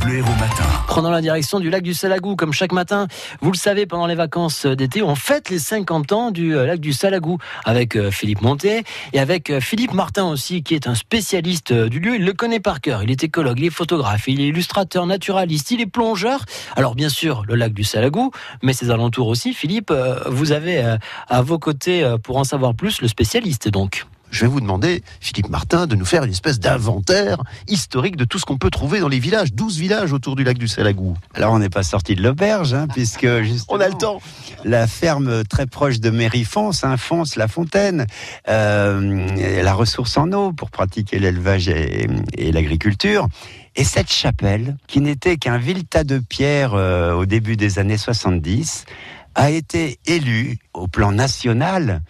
France Matin. Prenons la direction du lac du Salagou. Comme chaque matin, vous le savez, pendant les vacances d'été, on fête les 50 ans du euh, lac du Salagou avec euh, Philippe Montet et avec euh, Philippe Martin aussi, qui est un spécialiste du lieu. Il le connaît par cœur. Il est écologue, il est photographe, il est illustrateur, naturaliste, il est plongeur. Alors bien sûr, le lac du Salagou, mais ses alentours aussi. Philippe, vous avez à vos côtés, pour en savoir plus, le spécialiste donc je vais vous demander, Philippe Martin, de nous faire une espèce d'inventaire historique de tout ce qu'on peut trouver dans les villages, 12 villages autour du lac du Salagou. Alors on n'est pas sorti de l'auberge, hein, puisque on a le temps. La ferme très proche de Mérifons, hein, Fonce, La Fontaine, euh, la ressource en eau pour pratiquer l'élevage et, l'agriculture. Et cette chapelle, qui n'était qu'un vil tas de pierres euh, au début des années 70, a été élue au plan national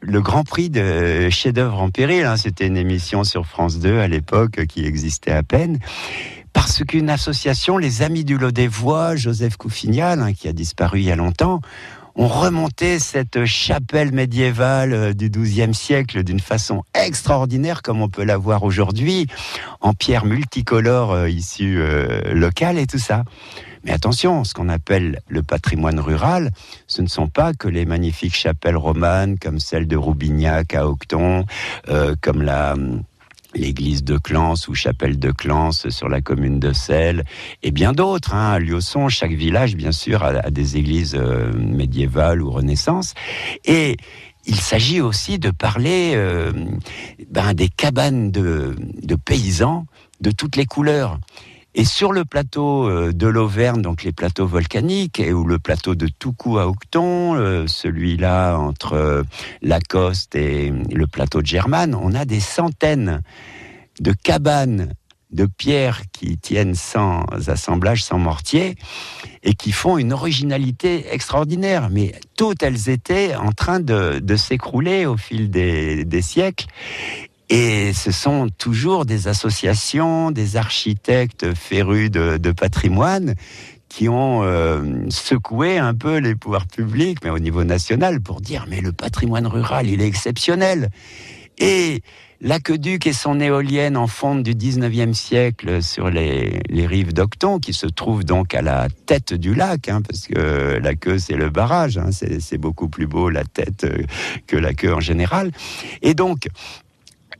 le Grand Prix de chef-d'œuvre en péril. Hein, c'était une émission sur France 2 à l'époque qui existait à peine. Parce qu'une association, les Amis du Lot des Voix, Joseph Couffignal, hein, qui a disparu il y a longtemps, ont remonté cette chapelle médiévale euh, du XIIe siècle d'une façon extraordinaire, comme on peut la voir aujourd'hui, en pierre multicolore euh, issue euh, locale et tout ça. Mais attention, ce qu'on appelle le patrimoine rural, ce ne sont pas que les magnifiques chapelles romanes comme celle de Roubignac à Octon, euh, comme la l'église de Clans ou chapelle de Clans sur la commune de Celle, et bien d'autres. Hein. À Liosson, chaque village, bien sûr, a, des églises euh, médiévales ou Renaissance. Et il s'agit aussi de parler euh, ben, des cabanes de paysans de toutes les couleurs. Et sur le plateau euh, de l'Auvergne, donc les plateaux volcaniques, ou le plateau de Toucou à Octon, euh, celui-là entre euh, Lacoste et le plateau de Germane, on a des centaines de cabanes de pierres qui tiennent sans assemblage, sans mortier, et qui font une originalité extraordinaire. Mais toutes elles étaient en train de, s'écrouler au fil des siècles. Et ce sont toujours des associations, des architectes férus de, patrimoine qui ont euh, secoué un peu les pouvoirs publics, mais au niveau national, pour dire mais le patrimoine rural, il est exceptionnel. Et l'aqueduc et son éolienne en fonte du 19e siècle sur les, rives d'Octon, qui se trouvent donc à la tête du lac, hein, parce que la queue c'est le barrage, hein, c'est beaucoup plus beau la tête euh, que la queue en général. Et donc,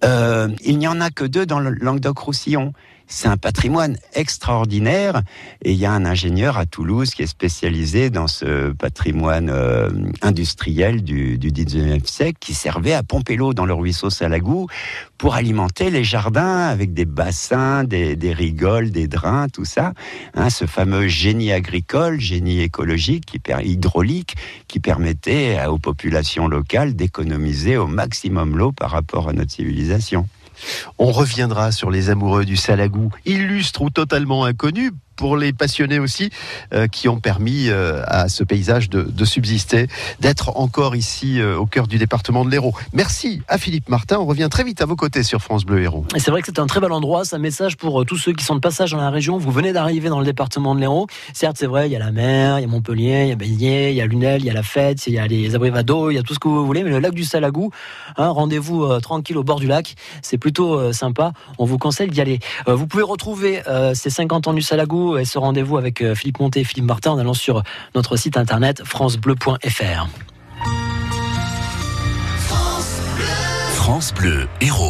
il n'y en a que deux dans le Languedoc-Roussillon c'est un patrimoine extraordinaire. Et il y a un ingénieur à Toulouse qui est spécialisé dans ce patrimoine euh, industriel du, du 19e siècle qui servait à pomper l'eau dans le ruisseau Salagou pour alimenter les jardins avec des bassins, des, rigoles, des drains, tout ça. Hein, ce fameux génie agricole, génie écologique, qui, hydraulique, qui permettait aux populations locales d'économiser au maximum l'eau par rapport à notre civilisation. On reviendra sur les amoureux du Salagou, illustre ou totalement inconnu pour les passionnés aussi, euh, qui ont permis euh, à ce paysage de, subsister, d'être encore ici euh, au cœur du département de l'Hérault. Merci à Philippe Martin. On revient très vite à vos côtés sur France Bleu Hérault. C'est vrai que c'est un très bel endroit. C'est un message pour tous ceux qui sont de passage dans la région. Vous venez d'arriver dans le département de l'Hérault. Certes, c'est vrai, il y a la mer, il y a Montpellier, il y a Béziers, il y a Lunel, il y a la Fête, il y a les abrivados, il y a tout ce que vous voulez. Mais le lac du Salagou, hein, rendez-vous tranquille au bord du lac. C'est plutôt sympa. On vous conseille d'y aller. vous pouvez retrouver ces 50 ans du Salagou et ce rendez-vous avec euh, Philippe Monté et Philippe Martin en allant sur notre site internet francebleu.fr. France Bleu Héros.